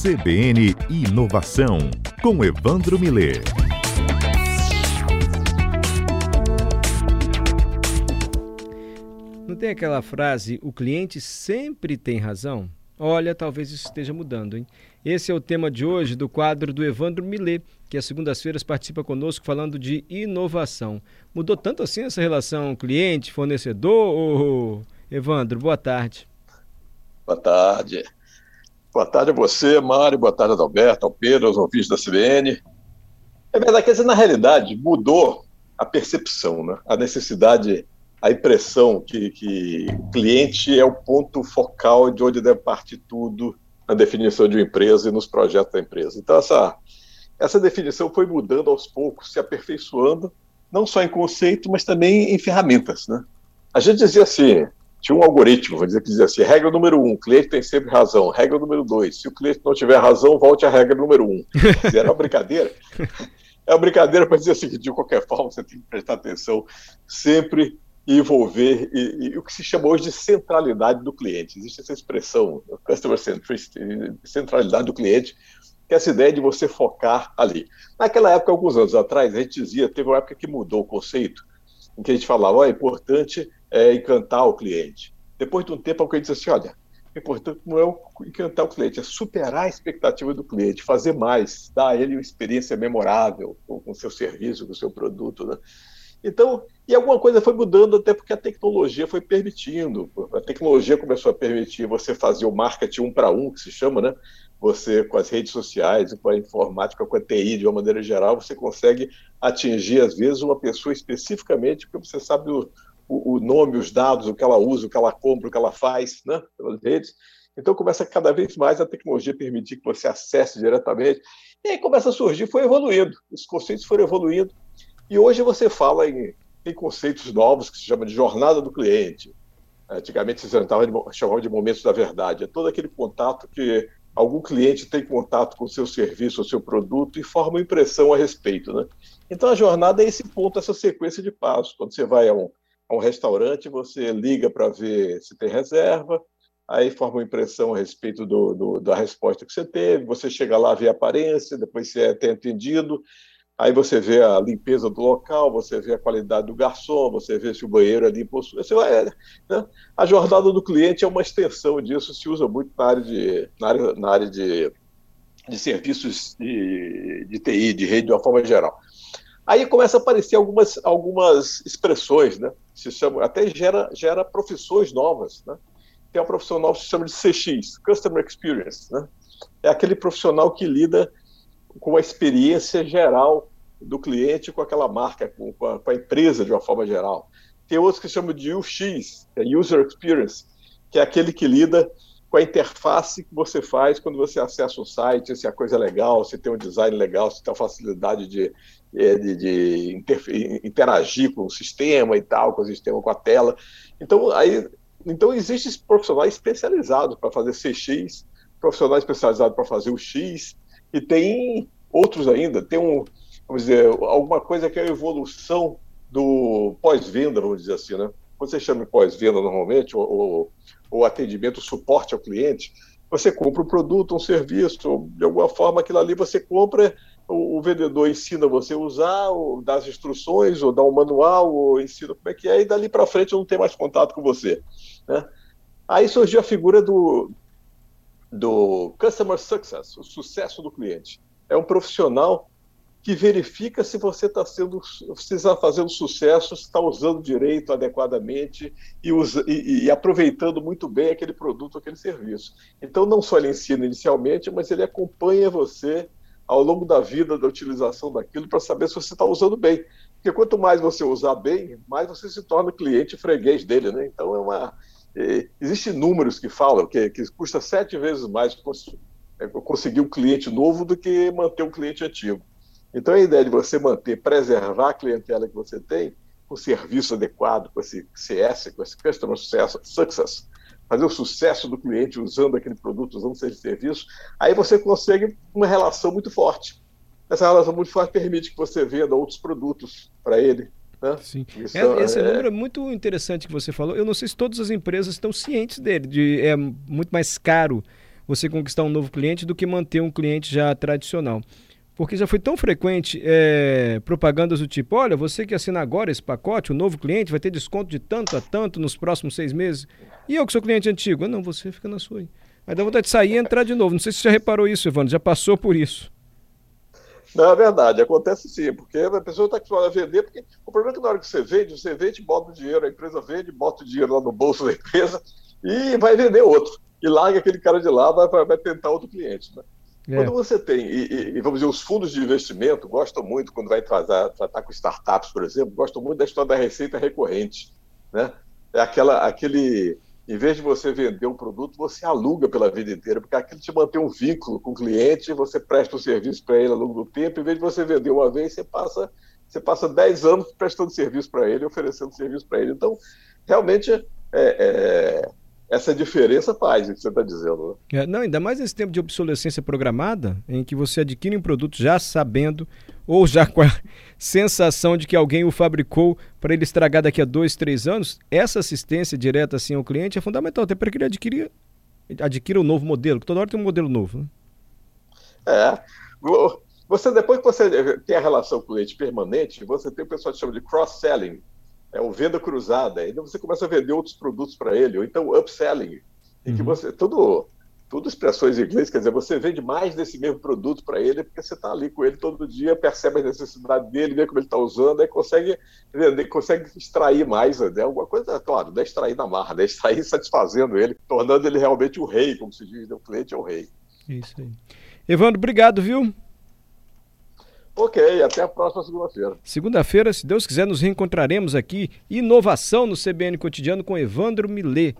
CBN Inovação, com Evandro Miller. Não tem aquela frase, o cliente sempre tem razão? Olha, talvez isso esteja mudando, hein? Esse é o tema de hoje do quadro do Evandro Millet, que às segundas-feiras participa conosco falando de inovação. Mudou tanto assim essa relação cliente-fornecedor? Evandro, boa tarde. Boa tarde. Boa tarde a você, Mário, boa tarde Adalberto, ao Pedro, aos ouvintes da CBN. É verdade que, na realidade, mudou a percepção, né? a necessidade, a impressão que, que o cliente é o ponto focal de onde deve partir tudo na definição de uma empresa e nos projetos da empresa. Então, essa, essa definição foi mudando aos poucos, se aperfeiçoando, não só em conceito, mas também em ferramentas. Né? A gente dizia assim, tinha um algoritmo, vou dizer que dizia assim: regra número um, o cliente tem sempre razão. Regra número dois, se o cliente não tiver razão, volte à regra número um. Era uma brincadeira. É uma brincadeira para dizer assim: de qualquer forma, você tem que prestar atenção sempre envolver e, e, o que se chama hoje de centralidade do cliente. Existe essa expressão, customer centricity, centralidade do cliente, que é essa ideia de você focar ali. Naquela época, alguns anos atrás, a gente dizia, teve uma época que mudou o conceito, em que a gente falava, oh, é importante é, encantar o cliente. Depois de um tempo, alguém diz assim: olha, o importante não é encantar o cliente, é superar a expectativa do cliente, fazer mais, dar a ele uma experiência memorável com o seu serviço, com o seu produto. Né? Então, e alguma coisa foi mudando até porque a tecnologia foi permitindo. A tecnologia começou a permitir você fazer o marketing um para um, que se chama, né? Você, com as redes sociais, com a informática, com a TI, de uma maneira geral, você consegue atingir, às vezes, uma pessoa especificamente, porque você sabe o, o, o, nome, os dados, o que ela usa, o que ela compra, o que ela faz, né, pelas redes. Então começa cada vez mais a tecnologia permitir que você acesse diretamente. E aí começa a surgir, foi evoluindo, os conceitos foram evoluindo. E hoje você fala em, em conceitos novos que se chama de jornada do cliente. Antigamente se chamava de momentos da verdade. É todo aquele contato que algum cliente tem contato com o seu serviço, o seu produto e forma uma impressão a respeito. Né? Então a jornada é esse ponto, essa sequência de passos. Quando você vai a um, a um restaurante, você liga para ver se tem reserva, aí forma uma impressão a respeito do, do, da resposta que você teve, você chega lá, vê a aparência, depois você é tem atendido, aí você vê a limpeza do local, você vê a qualidade do garçom, você vê se o banheiro é limpo. Você vai, né? A jornada do cliente é uma extensão disso, se usa muito na área de, na área, na área de, de serviços de, de TI, de rede, de uma forma geral. Aí começa a aparecer algumas, algumas expressões, né? Se chama, até gera, gera profissões novas, né? Tem uma profissão nova que se chama de CX, Customer Experience, né? É aquele profissional que lida com a experiência geral do cliente com aquela marca, com, com, a, com a empresa de uma forma geral. Tem outros que chamam de UX, é User Experience, que é aquele que lida com a interface que você faz quando você acessa o site, se a coisa é legal, se tem um design legal, se tem a facilidade de, de, de interagir com o sistema e tal, com o sistema, com a tela. Então, aí, então existem profissionais especializados para fazer CX, profissionais especializados para fazer o X, e tem outros ainda. Tem um, vamos dizer, alguma coisa que é a evolução do pós-venda, vamos dizer assim, né? Quando você chama pós-venda normalmente, ou, ou atendimento, suporte ao cliente, você compra um produto, um serviço, ou de alguma forma aquilo ali você compra, o, o, vendedor ensina você a usar, ou dá as instruções, ou dá um manual, ou ensina como é que é, e dali para frente não tem mais contato com você. Né? Aí surgiu a figura do, do Customer Success, o sucesso do cliente. É um profissional que verifica se você está sendo, se está fazendo sucesso, se está usando direito, adequadamente e, usa, e, e, aproveitando muito bem aquele produto, aquele serviço. Então, não só ele ensina inicialmente, mas ele acompanha você ao longo da vida da utilização daquilo para saber se você está usando bem. Porque quanto mais você usar bem, mais você se torna cliente freguês dele, né? Então é uma é, existem números que falam que, que custa sete vezes mais é, conseguir um cliente novo do que manter um cliente antigo. Então, a ideia de você manter, preservar a clientela que você tem, com serviço adequado, com esse CS, com esse Customer Success, fazer o sucesso do cliente usando aquele produto, usando esse serviço, aí você consegue uma relação muito forte. Essa relação muito forte permite que você venda outros produtos para ele. Né? Sim. É, esse é... número é muito interessante que você falou. Eu não sei se todas as empresas estão cientes dele, de, é muito mais caro você conquistar um novo cliente do que manter um cliente já tradicional. Porque já foi tão frequente é, propagandas do tipo: olha, você que assina agora esse pacote, o novo cliente vai ter desconto de tanto a tanto nos próximos seis meses. E eu que sou cliente antigo? Não, você fica na sua aí. Aí dá vontade de sair e entrar de novo. Não sei se você já reparou isso, Evandro, já passou por isso. Não, é verdade, acontece sim, porque a pessoa está acostumada a vender, porque o problema é que na hora que você vende, você vende, bota o dinheiro, a empresa vende, bota o dinheiro lá no bolso da empresa e vai vender outro. E larga aquele cara de lá, vai, vai tentar outro cliente. Né? É. Quando você tem, e, e, vamos dizer, os fundos de investimento gostam muito, quando vai tratar, tratar com startups, por exemplo, gostam muito da história da receita recorrente. Né? É aquela, aquele, em vez de você vender um produto, você aluga pela vida inteira, porque aquilo te mantém um vínculo com o cliente, você presta um serviço para ele ao longo do tempo, em vez de você vender uma vez, você passa, você passa 10 anos prestando serviço para ele, oferecendo serviço para ele. Então, realmente, é, é essa diferença faz o que você está dizendo. Né? É, não, ainda mais nesse tempo de obsolescência programada, em que você adquire um produto já sabendo ou já com a sensação de que alguém o fabricou para ele estragar daqui a dois, três anos, essa assistência direta assim ao cliente é fundamental, até para que ele adquira, adquira um novo modelo, que toda hora tem um modelo novo. Né? É. Você, depois que você tem a relação com o cliente permanente, você tem o pessoal que chama de cross-selling, é o venda cruzada, aí você começa a vender outros produtos para ele, ou então upselling, em que uhum. você, tudo, tudo expressões em inglês, quer dizer, você vende mais desse mesmo produto para ele, porque você está ali com ele todo dia, percebe a necessidade dele, vê como ele está usando, aí consegue vender, consegue extrair mais, né? alguma coisa, claro, não é extrair na marra, né? extrair satisfazendo ele, tornando ele realmente o rei, como se diz, né? o cliente é o rei. Isso aí. Evandro, obrigado, viu? Ok, até a próxima segunda-feira. Segunda-feira, se Deus quiser, nos reencontraremos aqui. Inovação no CBN Cotidiano com Evandro Millet.